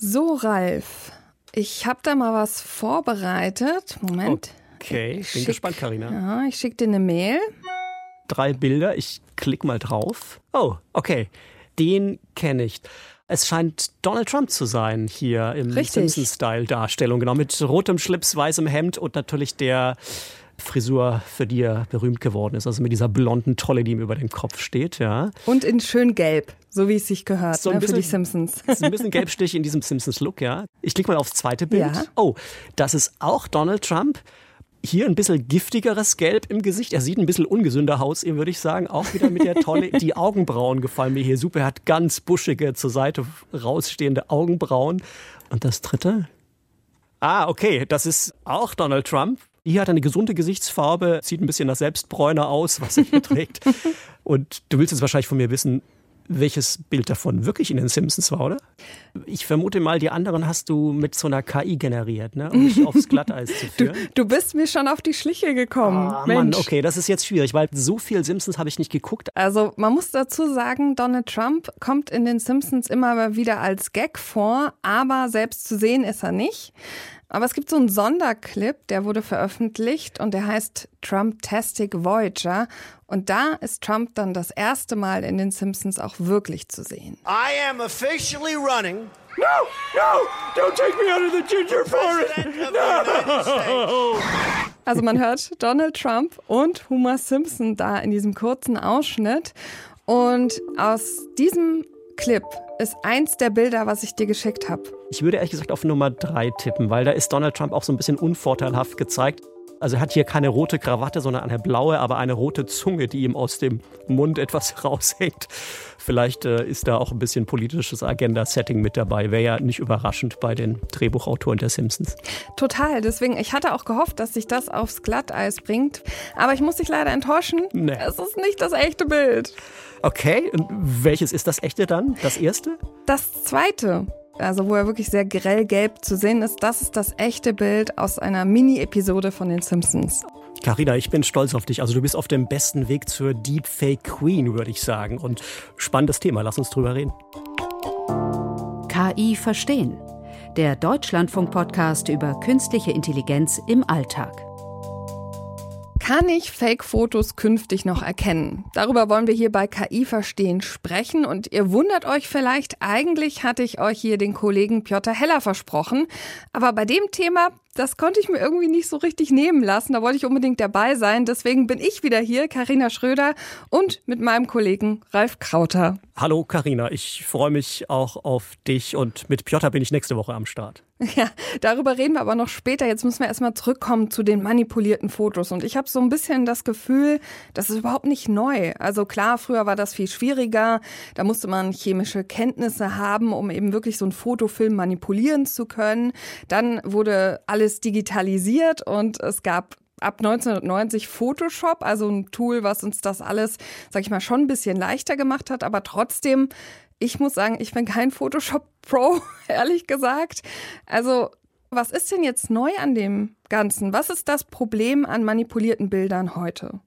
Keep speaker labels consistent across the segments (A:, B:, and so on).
A: So, Ralf, ich habe da mal was vorbereitet. Moment.
B: Okay, bin
A: Schick.
B: gespannt, Karina.
A: Ja, ich schicke dir eine Mail.
B: Drei Bilder, ich klick mal drauf. Oh, okay. Den kenne ich. Es scheint Donald Trump zu sein hier im
A: Richtig.
B: Simpson-Style-Darstellung, genau mit rotem Schlips, weißem Hemd und natürlich der Frisur, für die er berühmt geworden ist, also mit dieser blonden Tolle, die ihm über dem Kopf steht, ja.
A: Und in schön gelb, so wie es sich gehört
B: So ein
A: ne, für die
B: bisschen-
A: Simpsons.
B: Ist ein bisschen Gelbstich in diesem Simpsons-Look, ja. Ich klicke mal aufs zweite Bild.
A: Ja.
B: Oh, das ist auch Donald Trump. Hier ein bisschen giftigeres Gelb im Gesicht. Er sieht ein bisschen ungesünder aus, würde ich sagen. Auch wieder mit der Tolle. Die Augenbrauen gefallen mir hier super. Er hat ganz buschige, zur Seite rausstehende Augenbrauen. Und das dritte? Ah, okay. Das ist auch Donald Trump. Hier hat er eine gesunde Gesichtsfarbe, sieht ein bisschen nach Selbstbräuner aus, was er hier trägt. Und du willst jetzt wahrscheinlich von mir wissen, welches Bild davon wirklich in den Simpsons war, oder? Ich vermute mal, die anderen hast du mit so einer KI generiert, ne? um mich aufs Glatteis zu
A: Du,
B: führen.
A: du bist mir schon auf die Schliche gekommen.
B: Ah,
A: Mensch.
B: Mann, okay, das ist jetzt schwierig, weil so viel Simpsons habe ich nicht geguckt.
A: Also man muss dazu sagen, Donald Trump kommt in den Simpsons immer wieder als Gag vor, aber selbst zu sehen ist er nicht. Aber es gibt so einen Sonderclip, der wurde veröffentlicht und der heißt Trump-Tastic Voyager. Und da ist Trump dann das erste Mal in den Simpsons auch wirklich zu sehen.
C: I am officially running
B: No, no, don't take me out of the ginger
C: United States.
A: Also man hört Donald Trump und Homer Simpson da in diesem kurzen Ausschnitt. Und aus diesem Clip ist eins der Bilder, was ich dir geschickt habe.
B: Ich würde ehrlich gesagt auf Nummer drei tippen, weil da ist Donald Trump auch so ein bisschen unvorteilhaft gezeigt. Also er hat hier keine rote Krawatte, sondern eine blaue, aber eine rote Zunge, die ihm aus dem Mund etwas raushängt. Vielleicht äh, ist da auch ein bisschen politisches Agenda-Setting mit dabei. Wäre ja nicht überraschend bei den Drehbuchautoren der Simpsons.
A: Total. Deswegen, ich hatte auch gehofft, dass sich das aufs Glatteis bringt. Aber ich muss dich leider enttäuschen.
B: Nee.
A: Es ist nicht das echte Bild.
B: Okay, und welches ist das echte dann? Das erste?
A: Das zweite, also wo er wirklich sehr grell gelb zu sehen ist, das ist das echte Bild aus einer Mini-Episode von den Simpsons.
B: Carina, ich bin stolz auf dich. Also du bist auf dem besten Weg zur Deepfake Queen, würde ich sagen. Und spannendes Thema, lass uns drüber reden.
D: KI verstehen. Der Deutschlandfunk-Podcast über künstliche Intelligenz im Alltag.
A: Kann ich Fake-Fotos künftig noch erkennen? Darüber wollen wir hier bei KI Verstehen sprechen. Und ihr wundert euch vielleicht, eigentlich hatte ich euch hier den Kollegen Piotr Heller versprochen. Aber bei dem Thema, das konnte ich mir irgendwie nicht so richtig nehmen lassen. Da wollte ich unbedingt dabei sein. Deswegen bin ich wieder hier, Karina Schröder, und mit meinem Kollegen Ralf Krauter.
B: Hallo Carina, ich freue mich auch auf dich und mit Piotr bin ich nächste Woche am Start.
A: Ja, darüber reden wir aber noch später. Jetzt müssen wir erstmal zurückkommen zu den manipulierten Fotos. Und ich habe so ein bisschen das Gefühl, das ist überhaupt nicht neu. Also klar, früher war das viel schwieriger. Da musste man chemische Kenntnisse haben, um eben wirklich so einen Fotofilm manipulieren zu können. Dann wurde alles digitalisiert und es gab ab 1990 Photoshop, also ein Tool, was uns das alles, sag ich mal, schon ein bisschen leichter gemacht hat, aber trotzdem, ich muss sagen, ich bin kein Photoshop Pro, ehrlich gesagt. Also, was ist denn jetzt neu an dem Ganzen? Was ist das Problem an manipulierten Bildern heute?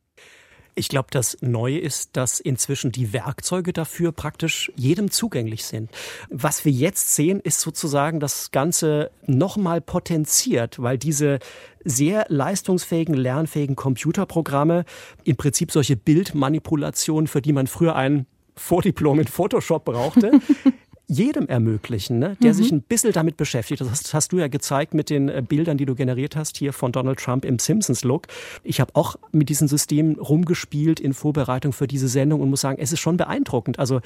B: Ich glaube, das Neue ist, dass inzwischen die Werkzeuge dafür praktisch jedem zugänglich sind. Was wir jetzt sehen, ist sozusagen das Ganze nochmal potenziert, weil diese sehr leistungsfähigen, lernfähigen Computerprogramme im Prinzip solche Bildmanipulationen, für die man früher ein Vordiplom in Photoshop brauchte, jedem ermöglichen, ne? der sich ein bisschen damit beschäftigt. Das hast, hast du ja gezeigt mit den äh, Bildern, die du generiert hast hier von Donald Trump im Simpsons-Look. Ich habe auch mit diesen Systemen rumgespielt in Vorbereitung für diese Sendung und muss sagen, es ist schon beeindruckend. Also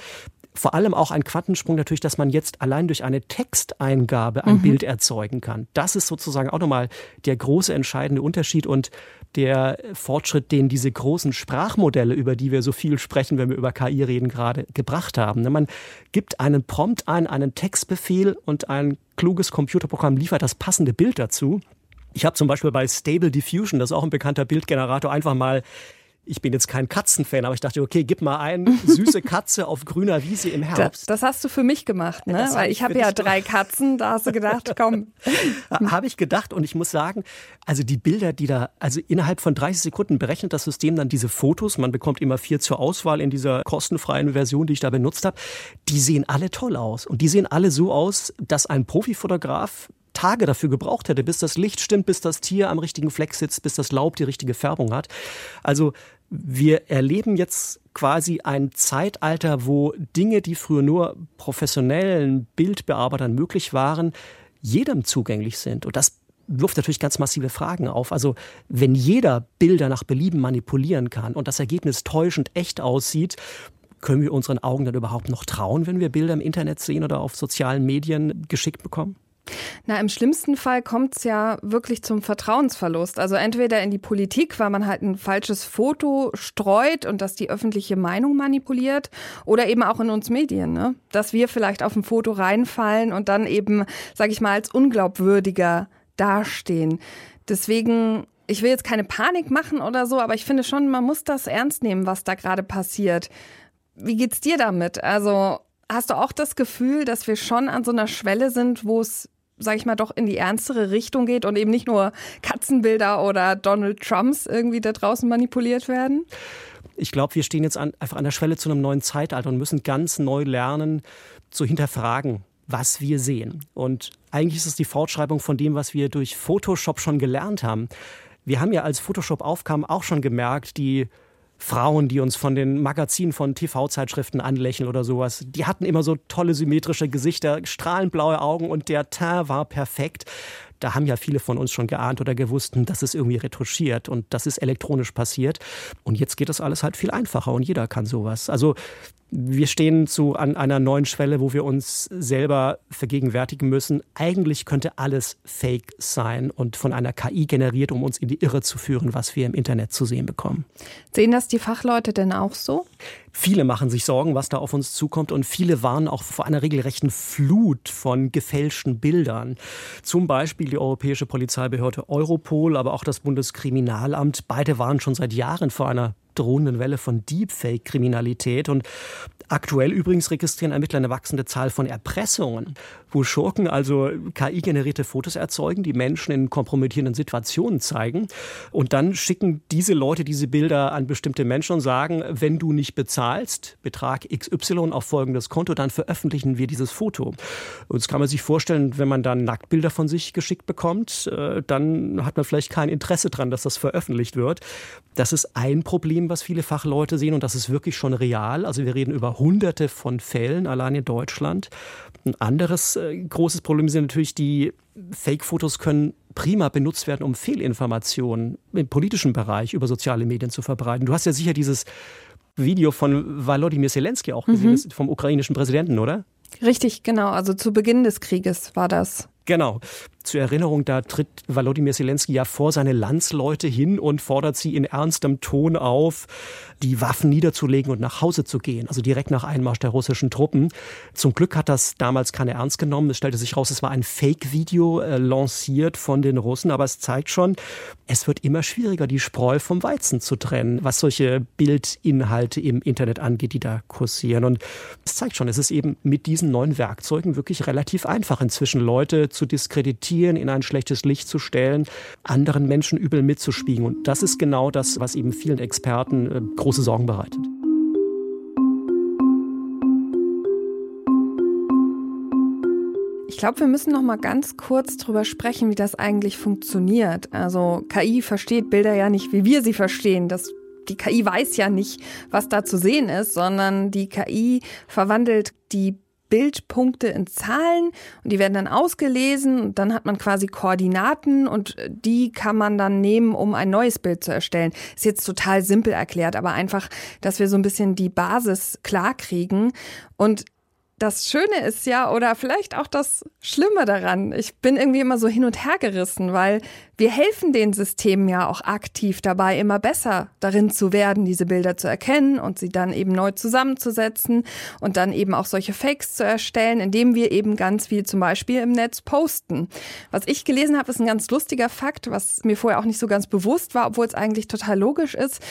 B: vor allem auch ein Quantensprung natürlich, dass man jetzt allein durch eine Texteingabe ein Bild erzeugen kann. Das ist sozusagen auch nochmal der große entscheidende Unterschied und der Fortschritt, den diese großen Sprachmodelle, über die wir so viel sprechen, wenn wir über KI reden, gerade gebracht haben. Ne, Man gibt einen Prompt ein, einen Textbefehl und ein kluges Computerprogramm liefert das passende Bild dazu. Ich habe zum Beispiel bei Stable Diffusion, das ist auch ein bekannter Bildgenerator, einfach mal ich bin jetzt kein Katzenfan, aber ich dachte, okay, gib mal ein, süße Katze auf grüner Wiese im Herbst.
A: Das, das hast du für mich gemacht, ne? Weil ich habe ja drei Katzen, da hast du gedacht, komm.
B: habe ich gedacht und ich muss sagen, also die Bilder, die da, also innerhalb von 30 Sekunden berechnet das System dann diese Fotos, man bekommt immer vier zur Auswahl in dieser kostenfreien Version, die ich da benutzt habe, die sehen alle toll aus und die sehen alle so aus, dass ein Profifotograf Tage dafür gebraucht hätte, bis das Licht stimmt, bis das Tier am richtigen Fleck sitzt, bis das Laub die richtige Färbung hat. Also wir erleben jetzt quasi ein Zeitalter, wo Dinge, die früher nur professionellen Bildbearbeitern möglich waren, jedem zugänglich sind. Und das wirft natürlich ganz massive Fragen auf. Also wenn jeder Bilder nach Belieben manipulieren kann und das Ergebnis täuschend echt aussieht, können wir unseren Augen dann überhaupt noch trauen, wenn wir Bilder im Internet sehen oder auf sozialen Medien geschickt bekommen?
A: Na, im schlimmsten Fall kommt es ja wirklich zum Vertrauensverlust. Also entweder in die Politik, weil man halt ein falsches Foto streut und das die öffentliche Meinung manipuliert, oder eben auch in uns Medien, ne? dass wir vielleicht auf ein Foto reinfallen und dann eben, sage ich mal, als unglaubwürdiger dastehen. Deswegen ich will jetzt keine Panik machen oder so, aber ich finde schon, man muss das ernst nehmen, was da gerade passiert. Wie geht's dir damit? Also hast du auch das Gefühl, dass wir schon an so einer Schwelle sind, wo es sag ich mal, doch in die ernstere Richtung geht und eben nicht nur Katzenbilder oder Donald Trumps irgendwie da draußen manipuliert werden?
B: Ich glaube, wir stehen jetzt an, einfach an der Schwelle zu einem neuen Zeitalter und müssen ganz neu lernen, zu hinterfragen, was wir sehen. Und eigentlich ist es die Fortschreibung von dem, was wir durch Photoshop schon gelernt haben. Wir haben ja, als Photoshop aufkam, auch schon gemerkt, die Frauen, die uns von den Magazinen von TV-Zeitschriften anlächeln oder sowas, die hatten immer so tolle symmetrische Gesichter, strahlend blaue Augen und der Teint war perfekt. Da haben ja viele von uns schon geahnt oder gewusst, hm, das ist irgendwie retuschiert und das ist elektronisch passiert. Und jetzt geht das alles halt viel einfacher und jeder kann sowas. Also wir stehen zu an einer neuen Schwelle, wo wir uns selber vergegenwärtigen müssen. Eigentlich könnte alles Fake sein und von einer KI generiert, um uns in die Irre zu führen, was wir im Internet zu sehen bekommen.
A: Sehen das die Fachleute denn auch so?
B: Viele machen sich Sorgen, was da auf uns zukommt und viele warnen auch vor einer regelrechten Flut von gefälschten Bildern. Zum Beispiel die Europäische Polizeibehörde Europol, aber auch das Bundeskriminalamt. Beide waren schon seit Jahren vor einer drohenden Welle von Deepfake-Kriminalität. Und aktuell übrigens registrieren Ermittler eine wachsende Zahl von Erpressungen, wo Schurken also KI-generierte Fotos erzeugen, die Menschen in kompromittierenden Situationen zeigen. Und dann schicken diese Leute diese Bilder an bestimmte Menschen und sagen, wenn du nicht bezahlst, Betrag XY auf folgendes Konto, dann veröffentlichen wir dieses Foto. Und das kann man sich vorstellen, wenn man dann Nacktbilder von sich geschickt bekommt, äh, dann hat man vielleicht kein Interesse daran, dass das veröffentlicht wird. Das ist ein Problem, was viele Fachleute sehen und das ist wirklich schon real. Also wir reden über hunderte von Fällen allein in Deutschland. Ein anderes äh, großes Problem sind natürlich die Fake-Fotos können prima benutzt werden, um Fehlinformationen im politischen Bereich über soziale Medien zu verbreiten. Du hast ja sicher dieses Video von Volodymyr Zelensky auch gesehen, mhm. vom ukrainischen Präsidenten, oder?
A: Richtig, genau. Also zu Beginn des Krieges war das.
B: Genau. Zur Erinnerung, da tritt Volodymyr Zelensky ja vor seine Landsleute hin und fordert sie in ernstem Ton auf, die Waffen niederzulegen und nach Hause zu gehen, also direkt nach Einmarsch der russischen Truppen. Zum Glück hat das damals keiner ernst genommen. Es stellte sich raus, es war ein Fake-Video äh, lanciert von den Russen, aber es zeigt schon, es wird immer schwieriger, die Spreu vom Weizen zu trennen, was solche Bildinhalte im Internet angeht, die da kursieren. Und es zeigt schon, es ist eben mit diesen neuen Werkzeugen wirklich relativ einfach, inzwischen Leute zu diskreditieren, in ein schlechtes Licht zu stellen, anderen Menschen übel mitzuspiegen. Und das ist genau das, was eben vielen Experten äh, große Sorgen bereitet.
A: Ich glaube, wir müssen noch mal ganz kurz drüber sprechen, wie das eigentlich funktioniert. Also KI versteht Bilder ja nicht, wie wir sie verstehen. Das die KI weiß ja nicht, was da zu sehen ist, sondern die KI verwandelt die Bildpunkte in Zahlen und die werden dann ausgelesen und dann hat man quasi Koordinaten und die kann man dann nehmen, um ein neues Bild zu erstellen. Ist jetzt total simpel erklärt, aber einfach, dass wir so ein bisschen die Basis klar kriegen und das Schöne ist ja, oder vielleicht auch das Schlimme daran, ich bin irgendwie immer so hin und her gerissen, weil wir helfen den Systemen ja auch aktiv dabei, immer besser darin zu werden, diese Bilder zu erkennen und sie dann eben neu zusammenzusetzen und dann eben auch solche Fakes zu erstellen, indem wir eben ganz viel zum Beispiel im Netz posten. Was ich gelesen habe, ist ein ganz lustiger Fakt, was mir vorher auch nicht so ganz bewusst war, obwohl es eigentlich total logisch ist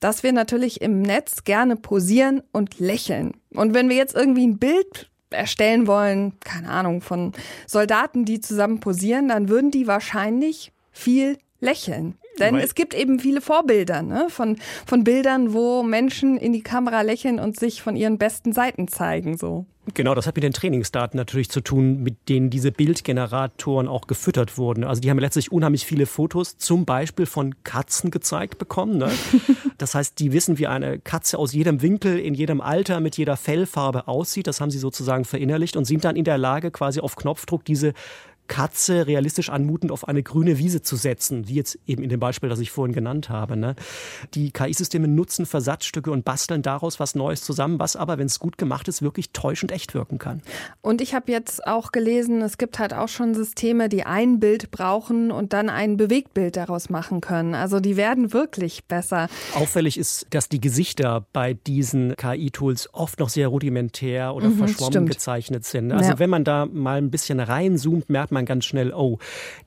A: dass wir natürlich im Netz gerne posieren und lächeln. Und wenn wir jetzt irgendwie ein Bild erstellen wollen, keine Ahnung, von Soldaten, die zusammen posieren, dann würden die wahrscheinlich viel lächeln. Denn Weil es gibt eben viele Vorbilder ne? von, von Bildern, wo Menschen in die Kamera lächeln und sich von ihren besten Seiten zeigen. So.
B: Genau, das hat mit den Trainingsdaten natürlich zu tun, mit denen diese Bildgeneratoren auch gefüttert wurden. Also die haben letztlich unheimlich viele Fotos, zum Beispiel von Katzen gezeigt bekommen. Ne? Das heißt, die wissen, wie eine Katze aus jedem Winkel, in jedem Alter, mit jeder Fellfarbe aussieht. Das haben sie sozusagen verinnerlicht und sind dann in der Lage, quasi auf Knopfdruck diese Katze realistisch anmutend auf eine grüne Wiese zu setzen, wie jetzt eben in dem Beispiel, das ich vorhin genannt habe. Ne? Die KI-Systeme nutzen Versatzstücke und basteln daraus was Neues zusammen, was aber, wenn es gut gemacht ist, wirklich täuschend echt wirken kann.
A: Und ich habe jetzt auch gelesen, es gibt halt auch schon Systeme, die ein Bild brauchen und dann ein Bewegtbild daraus machen können. Also die werden wirklich besser.
B: Auffällig ist, dass die Gesichter bei diesen KI-Tools oft noch sehr rudimentär oder mhm, verschwommen stimmt. gezeichnet sind. Also ja. wenn man da mal ein bisschen reinzoomt, merkt man, man ganz schnell, oh,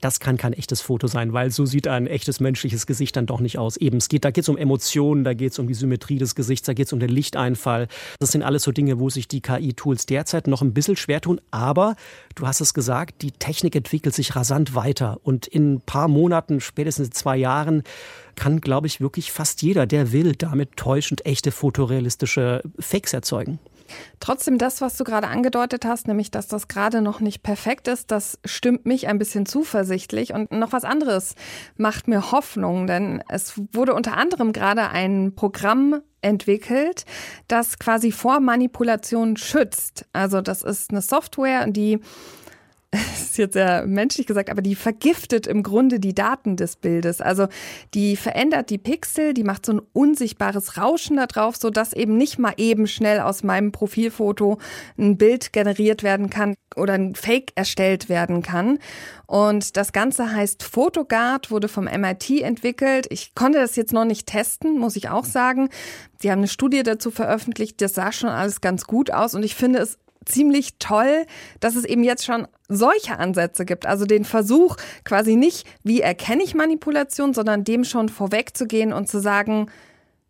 B: das kann kein echtes Foto sein, weil so sieht ein echtes menschliches Gesicht dann doch nicht aus. Eben, es geht, da geht es um Emotionen, da geht es um die Symmetrie des Gesichts, da geht es um den Lichteinfall. Das sind alles so Dinge, wo sich die KI-Tools derzeit noch ein bisschen schwer tun. Aber du hast es gesagt, die Technik entwickelt sich rasant weiter. Und in ein paar Monaten, spätestens zwei Jahren, kann, glaube ich, wirklich fast jeder, der will, damit täuschend echte fotorealistische Fakes erzeugen.
A: Trotzdem das, was du gerade angedeutet hast, nämlich dass das gerade noch nicht perfekt ist, das stimmt mich ein bisschen zuversichtlich. Und noch was anderes macht mir Hoffnung, denn es wurde unter anderem gerade ein Programm entwickelt, das quasi vor Manipulation schützt. Also das ist eine Software, die ist jetzt sehr menschlich gesagt, aber die vergiftet im Grunde die Daten des Bildes. Also die verändert die Pixel, die macht so ein unsichtbares Rauschen da drauf, sodass eben nicht mal eben schnell aus meinem Profilfoto ein Bild generiert werden kann oder ein Fake erstellt werden kann. Und das Ganze heißt Photogard, wurde vom MIT entwickelt. Ich konnte das jetzt noch nicht testen, muss ich auch sagen. Die haben eine Studie dazu veröffentlicht, das sah schon alles ganz gut aus und ich finde es ziemlich toll, dass es eben jetzt schon solche Ansätze gibt. Also den Versuch quasi nicht, wie erkenne ich Manipulation, sondern dem schon vorwegzugehen und zu sagen,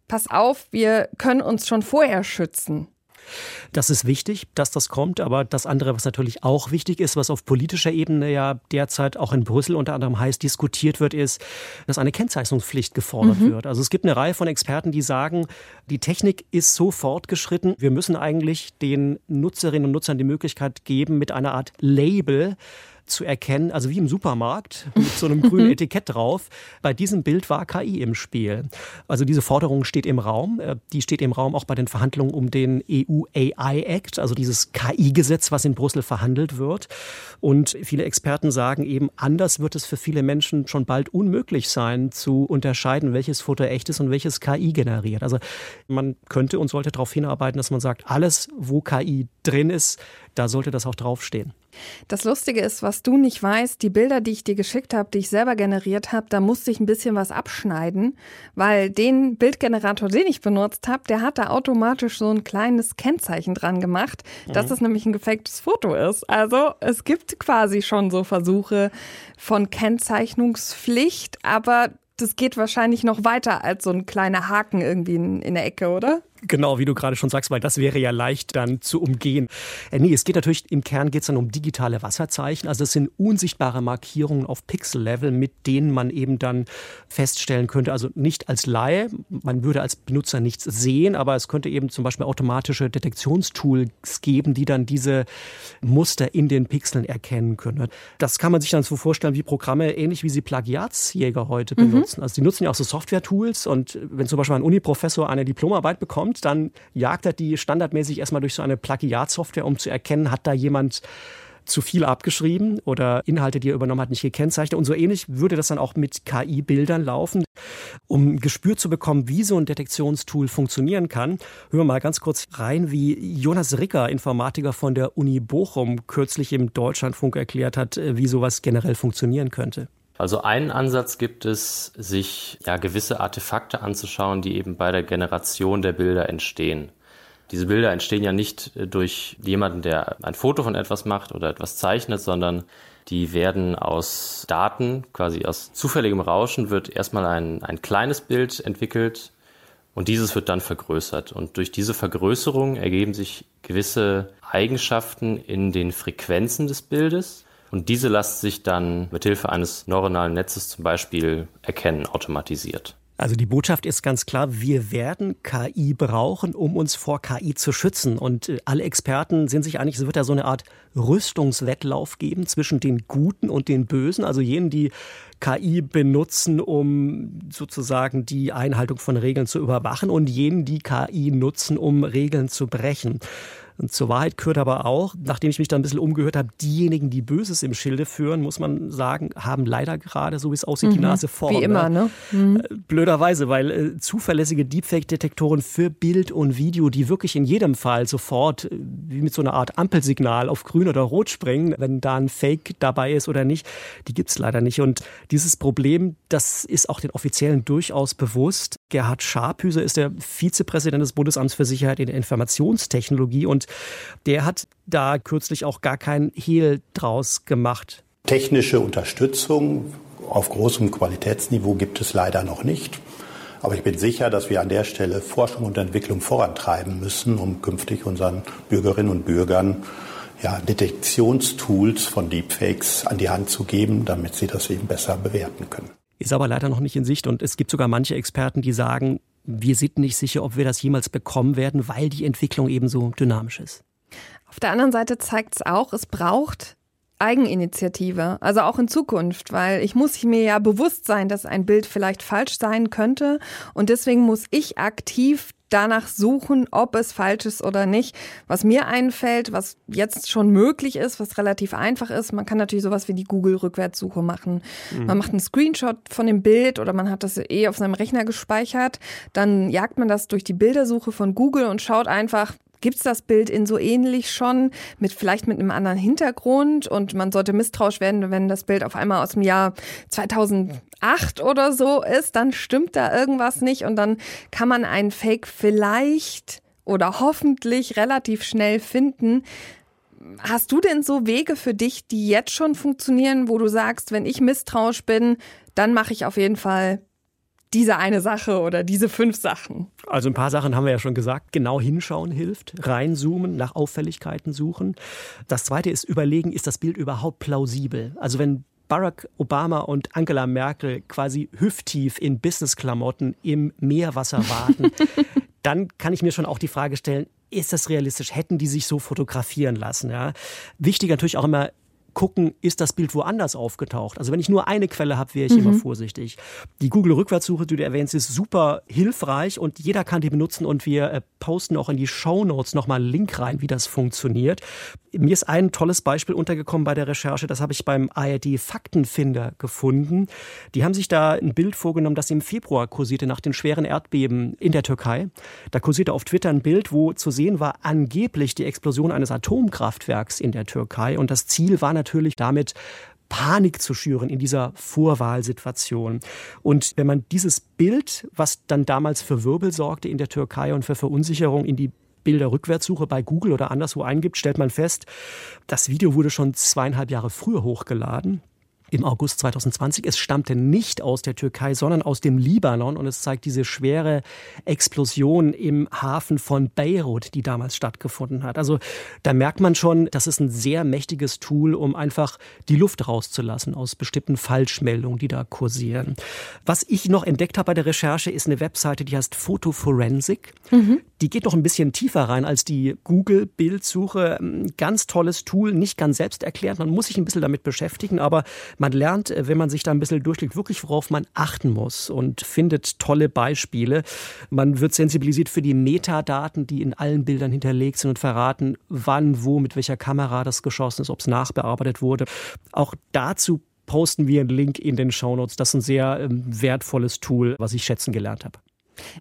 A: pass auf, wir können uns schon vorher schützen.
B: Das ist wichtig, dass das kommt, aber das andere, was natürlich auch wichtig ist, was auf politischer Ebene ja derzeit auch in Brüssel unter anderem heiß diskutiert wird, ist, dass eine Kennzeichnungspflicht gefordert mhm. wird. Also es gibt eine Reihe von Experten, die sagen, die Technik ist so fortgeschritten, wir müssen eigentlich den Nutzerinnen und Nutzern die Möglichkeit geben, mit einer Art Label zu erkennen, also wie im Supermarkt mit so einem grünen Etikett drauf. Bei diesem Bild war KI im Spiel. Also diese Forderung steht im Raum. Äh, die steht im Raum auch bei den Verhandlungen um den EU AI Act, also dieses KI-Gesetz, was in Brüssel verhandelt wird. Und viele Experten sagen eben, anders wird es für viele Menschen schon bald unmöglich sein, zu unterscheiden, welches Foto echt ist und welches KI generiert. Also man könnte und sollte darauf hinarbeiten, dass man sagt, alles, wo KI drin ist, da sollte das auch draufstehen.
A: Das Lustige ist, was du nicht weißt, die Bilder, die ich dir geschickt habe, die ich selber generiert habe, da musste ich ein bisschen was abschneiden, weil den Bildgenerator, den ich benutzt habe, der hat da automatisch so ein kleines Kennzeichen dran gemacht, mhm. dass es nämlich ein gefaktes Foto ist. Also es gibt quasi schon so Versuche von Kennzeichnungspflicht, aber das geht wahrscheinlich noch weiter als so ein kleiner Haken irgendwie in, in der Ecke, oder?
B: Genau, wie du gerade schon sagst, weil das wäre ja leicht dann zu umgehen. Äh, nee, es geht natürlich, im Kern geht es dann um digitale Wasserzeichen. Also es sind unsichtbare Markierungen auf Pixel-Level, mit denen man eben dann feststellen könnte, also nicht als Laie, man würde als Benutzer nichts sehen, aber es könnte eben zum Beispiel automatische Detektionstools geben, die dann diese Muster in den Pixeln erkennen können. Das kann man sich dann so vorstellen wie Programme, ähnlich wie sie Plagiatsjäger heute mhm. benutzen. Also die nutzen ja auch so Software-Tools und wenn zum Beispiel ein Uniprofessor eine Diplomarbeit bekommt, kommt, dann jagt er die standardmäßig erstmal durch so eine Plagiatsoftware, um zu erkennen, hat da jemand zu viel abgeschrieben oder Inhalte, die er übernommen hat, nicht gekennzeichnet. Und so ähnlich würde das dann auch mit KI-Bildern laufen. Um ein Gespür zu bekommen, wie so ein Detektionstool funktionieren kann, hören wir mal ganz kurz rein, wie Jonas Ricker, Informatiker von der Uni Bochum, kürzlich im Deutschlandfunk erklärt hat, wie sowas generell funktionieren könnte.
E: Also einen Ansatz gibt es, sich ja gewisse Artefakte anzuschauen, die eben bei der Generation der Bilder entstehen. Diese Bilder entstehen ja nicht durch jemanden, der ein Foto von etwas macht oder etwas zeichnet, sondern die werden aus Daten, quasi aus zufälligem Rauschen, wird erstmal ein, ein kleines Bild entwickelt Und dieses wird dann vergrößert. Und durch diese Vergrößerung ergeben sich gewisse Eigenschaften in den Frequenzen des Bildes. Und diese lassen sich dann mit Hilfe eines neuronalen Netzes zum Beispiel erkennen, automatisiert.
B: Also die Botschaft ist ganz klar, wir werden KI brauchen, um uns vor KI zu schützen. Und äh, alle Experten sind sich einig, es wird da so eine Art Rüstungswettlauf geben zwischen den Guten und den Bösen, also jenen, die KI benutzen, um sozusagen die Einhaltung von Regeln zu überwachen und jenen, die KI nutzen, um Regeln zu brechen. Und zur Wahrheit gehört aber auch, nachdem ich mich da ein bisschen umgehört habe, diejenigen, die Böses im Schilde führen, muss man sagen, haben leider gerade, so wie es aussieht, mhm. die Nase vorn.
A: Wie immer, ne?
B: Mhm. Äh, blöderweise, weil äh, zuverlässige Deepfake-Detektoren für Bild und Video, die wirklich in jedem Fall sofort äh, wie mit so einer Art Ampelsignal auf grün oder rot springen, wenn da ein Fake dabei ist oder nicht, die gibt es leider nicht. Und dieses Problem, das ist auch den Offiziellen durchaus bewusst. Gerhard Scharpüser ist der Vizepräsident des Bundesamts für Sicherheit in der Informationstechnologie und der hat da kürzlich auch gar kein Hehl draus gemacht.
F: Technische Unterstützung auf großem Qualitätsniveau gibt es leider noch nicht. Aber ich bin sicher, dass wir an der Stelle Forschung und Entwicklung vorantreiben müssen, um künftig unseren Bürgerinnen und Bürgern ja, Detektionstools von Deepfakes an die Hand zu geben, damit sie das eben besser bewerten können.
B: Ist aber leider noch nicht in Sicht und es gibt sogar manche Experten, die sagen, wir sind nicht sicher, ob wir das jemals bekommen werden, weil die Entwicklung eben so dynamisch ist.
A: Auf der anderen Seite zeigt es auch, es braucht Eigeninitiative, also auch in Zukunft, weil ich muss mir ja bewusst sein, dass ein Bild vielleicht falsch sein könnte und deswegen muss ich aktiv danach suchen, ob es falsch ist oder nicht. Was mir einfällt, was jetzt schon möglich ist, was relativ einfach ist, man kann natürlich sowas wie die Google-Rückwärtssuche machen. Mhm. Man macht einen Screenshot von dem Bild oder man hat das eh auf seinem Rechner gespeichert. Dann jagt man das durch die Bildersuche von Google und schaut einfach, Gibt es das Bild in so ähnlich schon, mit vielleicht mit einem anderen Hintergrund? Und man sollte misstrauisch werden, wenn das Bild auf einmal aus dem Jahr 2008 oder so ist, dann stimmt da irgendwas nicht. Und dann kann man einen Fake vielleicht oder hoffentlich relativ schnell finden. Hast du denn so Wege für dich, die jetzt schon funktionieren, wo du sagst, wenn ich misstrauisch bin, dann mache ich auf jeden Fall diese eine Sache oder diese fünf Sachen?
B: Also ein paar Sachen haben wir ja schon gesagt. Genau hinschauen hilft, reinzoomen, nach Auffälligkeiten suchen. Das zweite ist überlegen, ist das Bild überhaupt plausibel? Also wenn Barack Obama und Angela Merkel quasi hüfttief in Businessklamotten im Meerwasser warten, dann kann ich mir schon auch die Frage stellen, ist das realistisch? Hätten die sich so fotografieren lassen? Ja? Wichtig natürlich auch immer, gucken, ist das Bild woanders aufgetaucht. Also wenn ich nur eine Quelle habe, wäre ich mhm. immer vorsichtig. Die Google-Rückwärtssuche, die du erwähnst, ist super hilfreich und jeder kann die benutzen und wir äh, posten auch in die Show Notes nochmal einen Link rein, wie das funktioniert. Mir ist ein tolles Beispiel untergekommen bei der Recherche, das habe ich beim ARD Faktenfinder gefunden. Die haben sich da ein Bild vorgenommen, das im Februar kursierte nach den schweren Erdbeben in der Türkei. Da kursierte auf Twitter ein Bild, wo zu sehen war angeblich die Explosion eines Atomkraftwerks in der Türkei und das Ziel war natürlich damit Panik zu schüren in dieser Vorwahlsituation. Und wenn man dieses Bild, was dann damals für Wirbel sorgte in der Türkei und für Verunsicherung in die Bilderrückwärtssuche bei Google oder anderswo eingibt, stellt man fest, das Video wurde schon zweieinhalb Jahre früher hochgeladen im August 2020. Es stammte nicht aus der Türkei, sondern aus dem Libanon und es zeigt diese schwere Explosion im Hafen von Beirut, die damals stattgefunden hat. Also da merkt man schon, das ist ein sehr mächtiges Tool, um einfach die Luft rauszulassen aus bestimmten Falschmeldungen, die da kursieren. Was ich noch entdeckt habe bei der Recherche, ist eine Webseite, die heißt Photoforensic. Mhm. Die geht noch ein bisschen tiefer rein als die Google-Bildsuche. Ganz tolles Tool, nicht ganz selbst erklärt. Man muss sich ein bisschen damit beschäftigen, aber man lernt, äh, wenn man sich da ein bisschen durchklickt, wirklich worauf man achten muss und findet tolle Beispiele. Man wird sensibilisiert für die Metadaten, die in allen Bildern hinterlegt sind und verraten, wann, wo, mit welcher Kamera das geschossen ist, ob es nachbearbeitet wurde. Auch dazu posten wir einen Link in den Shownotes. Das ist ein sehr ähm, wertvolles Tool, was ich schätzen gelernt habe.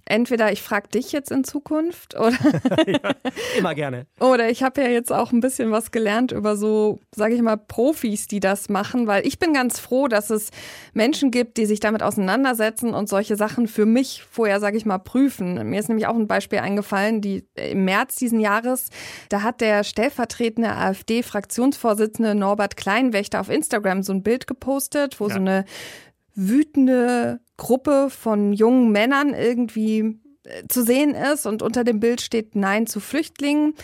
A: Entweder ich frage dich jetzt in Zukunft oder
B: ja, immer gerne.
A: Oder ich habe ja jetzt auch ein bisschen was gelernt über so, sage ich mal, Profis, die das machen, weil ich bin ganz froh, dass es Menschen gibt, die sich damit auseinandersetzen und solche Sachen für mich vorher, sage ich mal, prüfen. Mir ist nämlich auch ein Beispiel eingefallen, die im März diesen Jahres, da hat der stellvertretende AfD-Fraktionsvorsitzende Norbert Kleinwächter auf Instagram so ein Bild gepostet, wo ja. so eine wütende Gruppe von jungen Männern irgendwie äh, zu sehen ist und unter dem Bild steht Nein zu Flüchtlingen.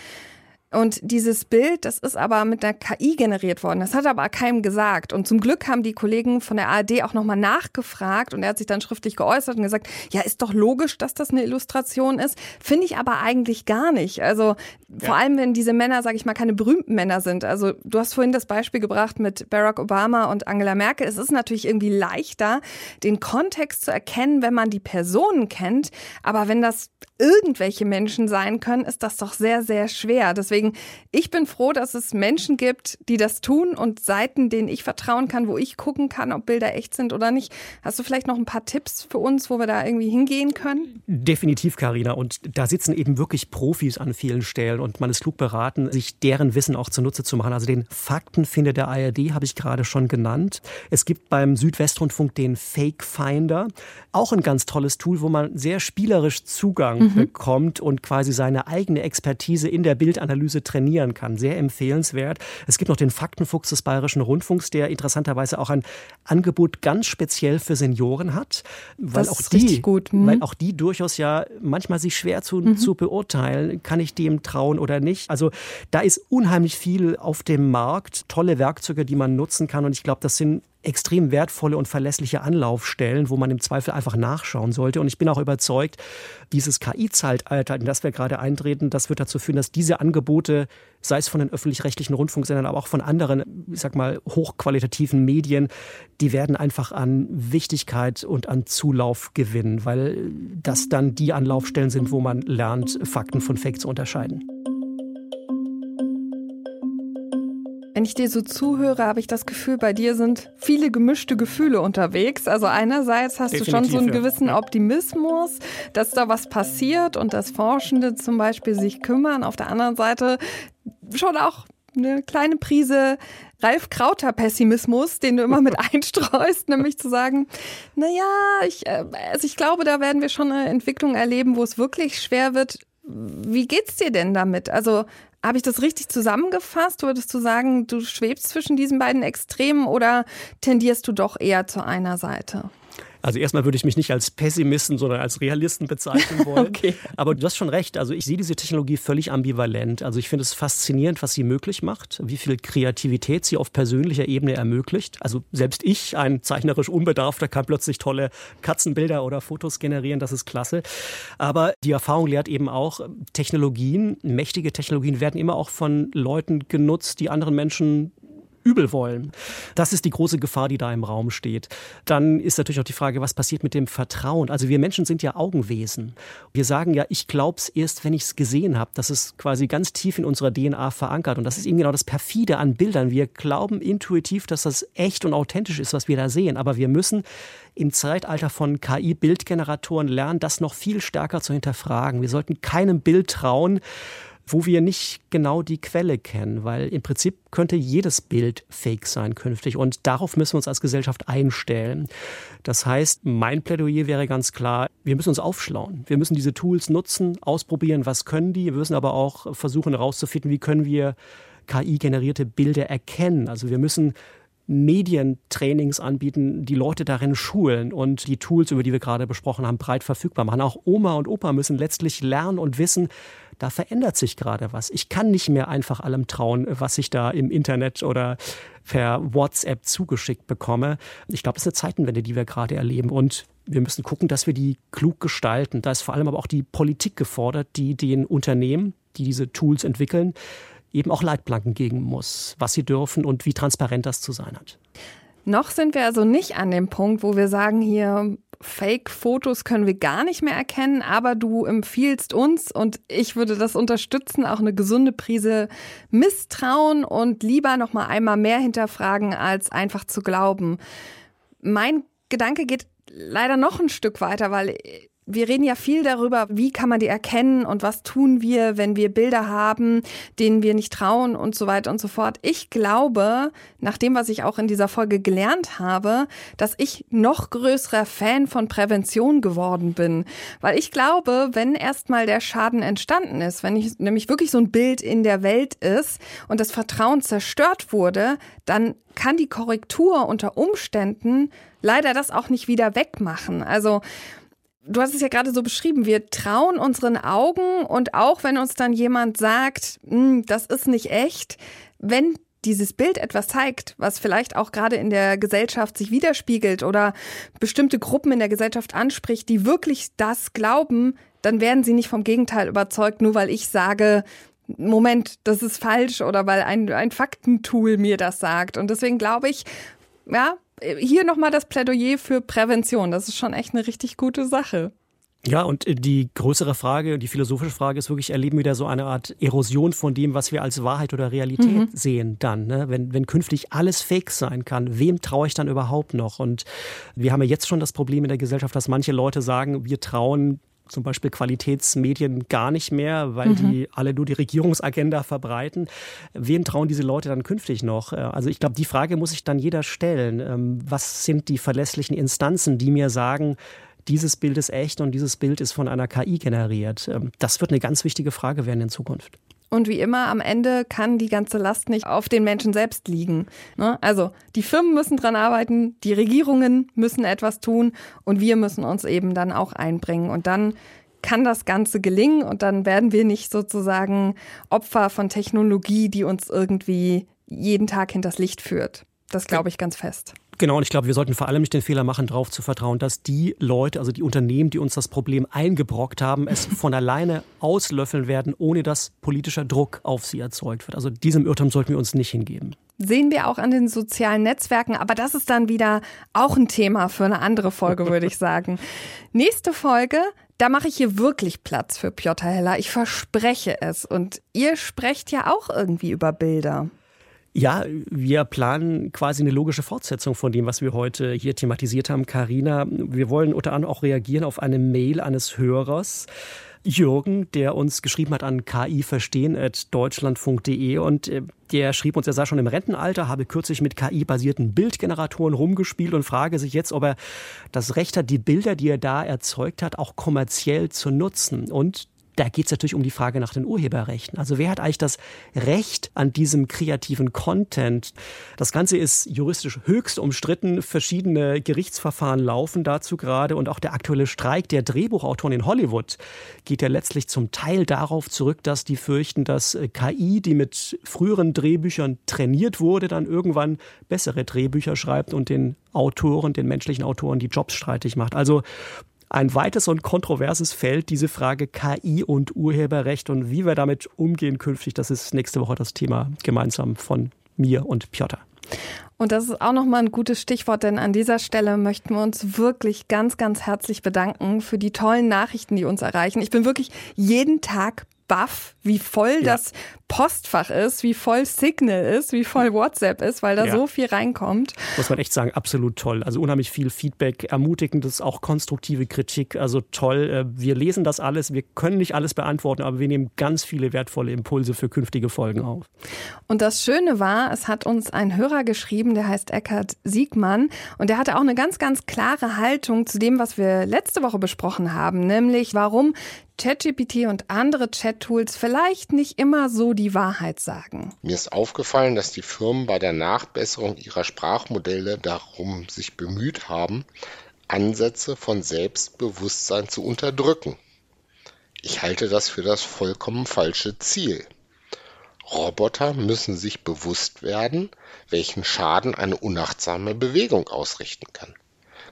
A: Und dieses Bild, das ist aber mit einer KI generiert worden. Das hat aber keinem gesagt. Und zum Glück haben die Kollegen von der ARD auch nochmal nachgefragt und er hat sich dann schriftlich geäußert und gesagt, ja, ist doch logisch, dass das eine Illustration ist. Finde ich aber eigentlich gar nicht. Also vor allem, wenn diese Männer, sage ich mal, keine berühmten Männer sind. Also du hast vorhin das Beispiel gebracht mit Barack Obama und Angela Merkel. Es ist natürlich irgendwie leichter, den Kontext zu erkennen, wenn man die Personen kennt. Aber wenn das irgendwelche Menschen sein können, ist das doch sehr, sehr schwer. Deswegen, ich bin froh, dass es Menschen gibt, die das tun und Seiten, denen ich vertrauen kann, wo ich gucken kann, ob Bilder echt sind oder nicht. Hast du vielleicht noch ein paar Tipps für uns, wo wir da irgendwie hingehen können?
B: Definitiv, Karina. Und da sitzen eben wirklich Profis an vielen Stellen und man ist klug beraten, sich deren Wissen auch zunutze zu machen. Also den Faktenfinder der ARD habe ich gerade schon genannt. Es gibt beim Südwestrundfunk den Fake Finder, auch ein ganz tolles Tool, wo man sehr spielerisch Zugang mhm. Bekommt und quasi seine eigene Expertise in der Bildanalyse trainieren kann. Sehr empfehlenswert. Es gibt noch den Faktenfuchs des Bayerischen Rundfunks, der interessanterweise auch ein Angebot ganz speziell für Senioren hat, weil
A: das
B: auch die. Mhm. weil auch die durchaus ja manchmal sich schwer zu, mhm. zu beurteilen, kann ich dem trauen oder nicht. Also da ist unheimlich viel auf dem Markt, tolle Werkzeuge, die man nutzen kann und ich glaube, das sind extrem wertvolle und verlässliche Anlaufstellen, wo man im Zweifel einfach nachschauen sollte. Und ich bin auch überzeugt, dieses KI-Zeitalter, in das wir gerade eintreten, das wird dazu führen, dass diese Angebote, sei es von den öffentlich-rechtlichen Rundfunksendern, aber auch von anderen, ich sag mal, hochqualitativen Medien, die werden einfach an Wichtigkeit und an Zulauf gewinnen, weil das dann die Anlaufstellen sind, wo man lernt, Fakten von Fake zu unterscheiden.
A: Wenn ich dir so zuhöre, habe ich das Gefühl, bei dir sind viele gemischte Gefühle unterwegs. Also einerseits hast Definitiv, du schon so einen gewissen. Optimismus, dass da was passiert und dass Forschende zum Beispiel sich kümmern. Auf der anderen Seite schon auch eine kleine Prise Ralf Krauter Pessimismus, den du immer mit einstreust, nämlich zu sagen, na ja, ich, äh, also ich glaube, da werden wir schon eine Entwicklung erleben, wo es wirklich schwer wird. Wie geht's dir denn damit? Also habe ich das richtig zusammengefasst? Würdest du sagen, du schwebst zwischen diesen beiden Extremen oder tendierst du doch eher zu einer Seite?
B: Also erstmal würde ich mich nicht als Pessimisten, sondern als Realisten bezeichnen wollen. okay. Aber du hast schon recht. Also ich sehe diese Technologie völlig ambivalent. Also ich finde es faszinierend, was sie möglich macht, wie viel Kreativität sie auf persönlicher Ebene ermöglicht. Also selbst ich, ein zeichnerisch Unbedarfter, kann plötzlich tolle Katzenbilder oder Fotos generieren. Das ist klasse. Aber die Erfahrung lehrt eben auch, Technologien, mächtige Technologien werden immer auch von Leuten genutzt, die anderen Menschen übel wollen. Das ist die große Gefahr, die da im Raum steht. Dann ist natürlich auch die Frage, was passiert mit dem Vertrauen? Also wir Menschen sind ja Augenwesen. Wir sagen ja, ich glaube es erst, wenn ich es gesehen habe. Das ist quasi ganz tief in unserer DNA verankert. Und das ist eben genau das Perfide an Bildern. Wir glauben intuitiv, dass das echt und authentisch ist, was wir da sehen. Aber wir müssen im Zeitalter von KI-Bildgeneratoren lernen, das noch viel stärker zu hinterfragen. Wir sollten keinem Bild trauen, wo wir nicht genau die Quelle kennen, weil im Prinzip könnte jedes Bild fake sein künftig und darauf müssen wir uns als Gesellschaft einstellen. Das heißt, mein Plädoyer wäre ganz klar, wir müssen uns aufschlauen. Wir müssen diese Tools nutzen, ausprobieren, was können die. Wir müssen aber auch versuchen herauszufinden, wie können wir KI-generierte Bilder erkennen. Also wir müssen Medientrainings anbieten, die Leute darin schulen und die Tools, über die wir gerade besprochen haben, breit verfügbar machen. Auch Oma und Opa müssen letztlich lernen und wissen, da verändert sich gerade was. Ich kann nicht mehr einfach allem trauen, was ich da im Internet oder per WhatsApp zugeschickt bekomme. Ich glaube, es ist eine Zeitenwende, die wir gerade erleben und wir müssen gucken, dass wir die klug gestalten. Da ist vor allem aber auch die Politik gefordert, die den Unternehmen, die diese Tools entwickeln, eben auch Leitplanken geben muss, was sie dürfen und wie transparent das zu sein hat.
A: Noch sind wir also nicht an dem Punkt, wo wir sagen, hier Fake-Fotos können wir gar nicht mehr erkennen, aber du empfiehlst uns und ich würde das unterstützen, auch eine gesunde Prise Misstrauen und lieber noch mal einmal mehr hinterfragen, als einfach zu glauben. Mein Gedanke geht leider noch ein Stück weiter, weil wir reden ja viel darüber, wie kann man die erkennen und was tun wir, wenn wir Bilder haben, denen wir nicht trauen und so weiter und so fort. Ich glaube, nach dem, was ich auch in dieser Folge gelernt habe, dass ich noch größerer Fan von Prävention geworden bin. Weil ich glaube, wenn erstmal der Schaden entstanden ist, wenn ich nämlich wirklich so ein Bild in der Welt ist und das Vertrauen zerstört wurde, dann kann die Korrektur unter Umständen leider das auch nicht wieder wegmachen. Also du hast es ja gerade so beschrieben, wir trauen unseren Augen und auch wenn uns dann jemand sagt, hm, das ist nicht echt, wenn dieses Bild etwas zeigt, was vielleicht auch gerade in der Gesellschaft sich widerspiegelt oder bestimmte Gruppen in der Gesellschaft anspricht, die wirklich das glauben, dann werden sie nicht vom Gegenteil überzeugt, nur weil ich sage, Moment, das ist falsch oder weil ein, ein Faktentool mir das sagt. Und deswegen glaube ich, ja, hier nochmal das Plädoyer für Prävention. Das ist schon echt eine richtig gute Sache.
B: Ja, und die größere Frage, die philosophische Frage ist wirklich, erleben wir da so eine Art Erosion von dem, was wir als Wahrheit oder Realität mhm. sehen dann? Ne? Wenn, wenn künftig alles fake sein kann, wem traue ich dann überhaupt noch? Und wir haben ja jetzt schon das Problem in der Gesellschaft, dass manche Leute sagen, wir trauen zum Beispiel Qualitätsmedien gar nicht mehr, weil mhm. die alle nur die Regierungsagenda verbreiten. Wem trauen diese Leute dann künftig noch? Äh, also ich glaube, die Frage muss sich dann jeder stellen. Ähm, was sind die verlässlichen Instanzen, die mir sagen, dieses Bild ist echt und dieses Bild ist von einer KI generiert? Ähm, das wird eine ganz wichtige Frage werden in Zukunft.
A: Und wie immer, am Ende kann die ganze Last nicht auf den Menschen selbst liegen. Ne? Also die Firmen müssen dran arbeiten, die Regierungen müssen etwas tun und wir müssen uns eben dann auch einbringen. Und dann kann das Ganze gelingen und dann werden wir nicht sozusagen Opfer von Technologie, die uns irgendwie jeden Tag hinters Licht führt. Das glaube ich ganz fest.
B: Genau, und ich glaube, wir sollten vor allem nicht den Fehler machen, darauf zu vertrauen, dass die Leute, also die Unternehmen, die uns das Problem eingebrockt haben, es von alleine auslöffeln werden, ohne dass politischer Druck auf sie erzeugt wird. Also diesem Irrtum sollten wir uns nicht hingeben.
A: Sehen wir auch an den sozialen Netzwerken, aber das ist dann wieder auch ein Thema für eine andere Folge, würde ich sagen. Nächste Folge, da mache ich hier wirklich Platz für Piotr Heller. Ich verspreche es. Und ihr sprecht ja auch irgendwie über Bilder.
B: Ja, wir planen quasi eine logische Fortsetzung von dem, was wir heute hier thematisiert haben, Karina. Wir wollen unter anderem auch reagieren auf eine Mail eines Hörers. Jürgen, der uns geschrieben hat an kiverstehen.deutschlandfunk.de und äh, der schrieb uns, er sei schon im Rentenalter, habe kürzlich mit KI-basierten Bildgeneratoren rumgespielt und frage sich jetzt, ob er das Recht hat, die Bilder, die er da erzeugt hat, auch kommerziell zu nutzen. Und da geht es natürlich um die Frage nach den Urheberrechten. Also wer hat eigentlich das Recht an diesem kreativen Content? Das Ganze ist juristisch höchst umstritten. Verschiedene Gerichtsverfahren laufen dazu gerade und auch der aktuelle Streik der Drehbuchautoren in Hollywood geht ja letztlich zum Teil darauf zurück, dass die fürchten, dass äh, KI, die mit früheren Drehbüchern trainiert wurde, dann irgendwann bessere Drehbücher schreibt und den Autoren, den menschlichen Autoren die Jobs streitig macht. Also ein weites und kontroverses Feld, diese Frage KI und Urheberrecht und wie wir damit umgehen künftig. Das ist nächste Woche das Thema gemeinsam von mir und Piotr.
A: Und das ist auch nochmal ein gutes Stichwort, denn an dieser Stelle möchten wir uns wirklich ganz, ganz herzlich bedanken für die tollen Nachrichten, die uns erreichen. Ich bin wirklich jeden Tag baff, wie voll ja. das Postfach ist, wie voll Signal ist, wie voll WhatsApp ist, weil da ja. so viel reinkommt.
B: Muss man echt sagen, absolut toll. Also unheimlich viel Feedback, ermutigendes, auch konstruktive Kritik. Also toll. Äh, wir lesen das alles. Wir können nicht alles beantworten, aber wir nehmen ganz viele wertvolle Impulse für künftige Folgen auf.
A: Und das Schöne war, es hat uns ein Hörer geschrieben, der heißt Eckhard Siegmann und der hatte auch eine ganz, ganz klare Haltung zu dem, was wir letzte Woche besprochen haben, nämlich warum ChatGPT und andere Chat-Tools vielleicht nicht immer so die Wahrheit sagen.
G: Mir ist aufgefallen, dass die Firmen bei der Nachbesserung ihrer Sprachmodelle darum sich bemüht haben, Ansätze von Selbstbewusstsein zu unterdrücken. Ich halte das für das vollkommen falsche Ziel. Roboter müssen sich bewusst werden, welchen Schaden eine unachtsame Bewegung ausrichten kann.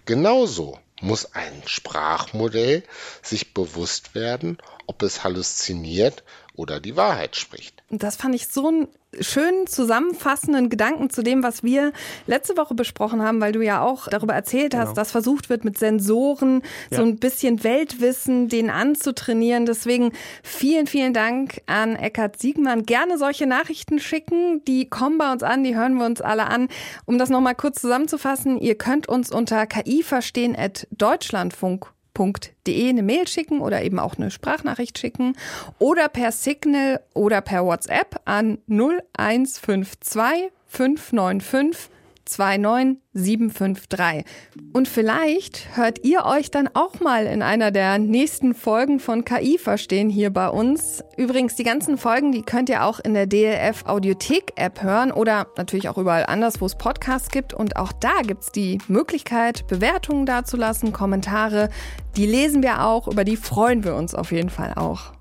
G: Genauso muss ein Sprachmodell sich bewusst werden, ob es halluziniert oder die Wahrheit spricht.
A: Das fand ich so einen schönen zusammenfassenden Gedanken zu dem, was wir letzte Woche besprochen haben, weil du ja auch darüber erzählt hast, genau. dass versucht wird, mit Sensoren ja. so ein bisschen Weltwissen den anzutrainieren. Deswegen vielen, vielen Dank an Eckhard Siegmann. Gerne solche Nachrichten schicken. Die kommen bei uns an, die hören wir uns alle an. Um das nochmal kurz zusammenzufassen, ihr könnt uns unter kiverstehen.deutschlandfunk www.ftf.de eine Mail schicken oder eben auch eine Sprachnachricht schicken oder per Signal oder per WhatsApp an 0152 595 29753. Und vielleicht hört ihr euch dann auch mal in einer der nächsten Folgen von KI verstehen hier bei uns. Übrigens, die ganzen Folgen, die könnt ihr auch in der DLF Audiothek App hören oder natürlich auch überall anders, wo es Podcasts gibt. Und auch da gibt's die Möglichkeit, Bewertungen dazulassen, Kommentare. Die lesen wir auch, über die freuen wir uns auf jeden Fall auch.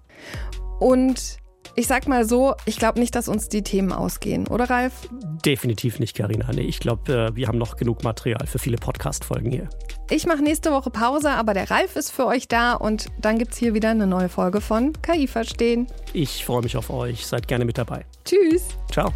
A: Und ich sag mal so, ich glaube nicht, dass uns die Themen ausgehen, oder Ralf?
B: Definitiv nicht, Karina. Nee, ich glaube, äh, wir haben noch genug Material für viele Podcast-Folgen hier.
A: Ich mache nächste Woche Pause, aber der Ralf ist für euch da und dann gibt's hier wieder eine neue Folge von KI Verstehen.
B: Ich freue mich auf euch. Seid gerne mit dabei.
A: Tschüss.
B: Ciao.